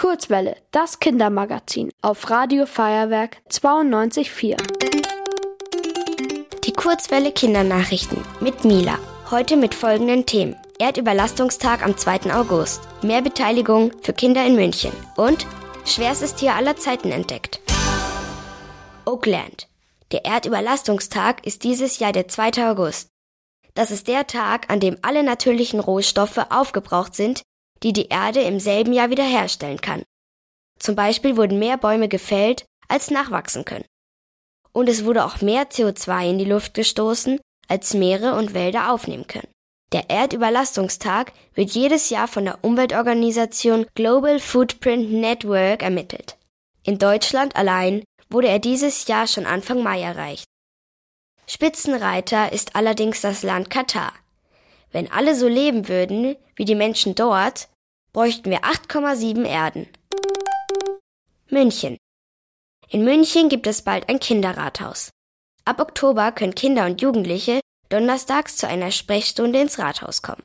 Kurzwelle, das Kindermagazin auf Radio Feuerwerk 92.4. Die Kurzwelle Kindernachrichten mit Mila. Heute mit folgenden Themen. Erdüberlastungstag am 2. August. Mehr Beteiligung für Kinder in München. Und schwerstes Tier aller Zeiten entdeckt. Oakland. Der Erdüberlastungstag ist dieses Jahr der 2. August. Das ist der Tag, an dem alle natürlichen Rohstoffe aufgebraucht sind, die die Erde im selben Jahr wiederherstellen kann. Zum Beispiel wurden mehr Bäume gefällt, als nachwachsen können. Und es wurde auch mehr CO2 in die Luft gestoßen, als Meere und Wälder aufnehmen können. Der Erdüberlastungstag wird jedes Jahr von der Umweltorganisation Global Footprint Network ermittelt. In Deutschland allein wurde er dieses Jahr schon Anfang Mai erreicht. Spitzenreiter ist allerdings das Land Katar. Wenn alle so leben würden wie die Menschen dort, bräuchten wir 8,7 Erden. München. In München gibt es bald ein Kinderrathaus. Ab Oktober können Kinder und Jugendliche donnerstags zu einer Sprechstunde ins Rathaus kommen.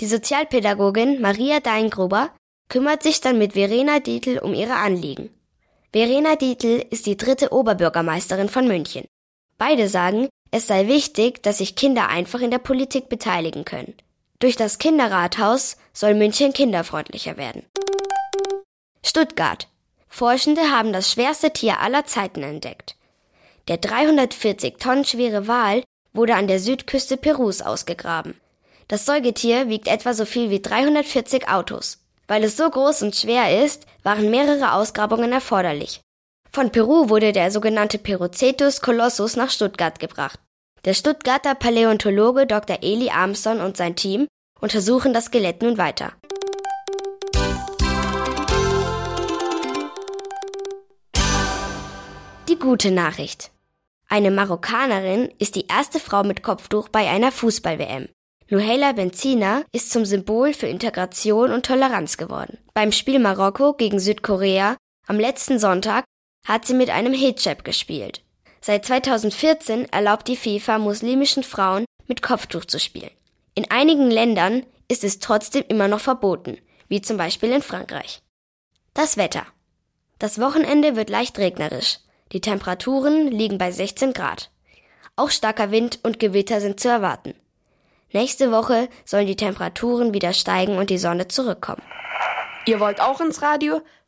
Die Sozialpädagogin Maria Deingruber kümmert sich dann mit Verena Dietl um ihre Anliegen. Verena Dietl ist die dritte Oberbürgermeisterin von München. Beide sagen, es sei wichtig, dass sich Kinder einfach in der Politik beteiligen können. Durch das Kinderrathaus soll München kinderfreundlicher werden. Stuttgart. Forschende haben das schwerste Tier aller Zeiten entdeckt. Der 340 Tonnen schwere Wal wurde an der Südküste Perus ausgegraben. Das Säugetier wiegt etwa so viel wie 340 Autos. Weil es so groß und schwer ist, waren mehrere Ausgrabungen erforderlich. Von Peru wurde der sogenannte Perocetus colossus nach Stuttgart gebracht. Der Stuttgarter Paläontologe Dr. Eli Armstrong und sein Team untersuchen das Skelett nun weiter. Die gute Nachricht. Eine Marokkanerin ist die erste Frau mit Kopftuch bei einer Fußball-WM. Nuheila Benzina ist zum Symbol für Integration und Toleranz geworden. Beim Spiel Marokko gegen Südkorea am letzten Sonntag hat sie mit einem Hijab gespielt. Seit 2014 erlaubt die FIFA muslimischen Frauen mit Kopftuch zu spielen. In einigen Ländern ist es trotzdem immer noch verboten, wie zum Beispiel in Frankreich. Das Wetter. Das Wochenende wird leicht regnerisch. Die Temperaturen liegen bei 16 Grad. Auch starker Wind und Gewitter sind zu erwarten. Nächste Woche sollen die Temperaturen wieder steigen und die Sonne zurückkommen. Ihr wollt auch ins Radio?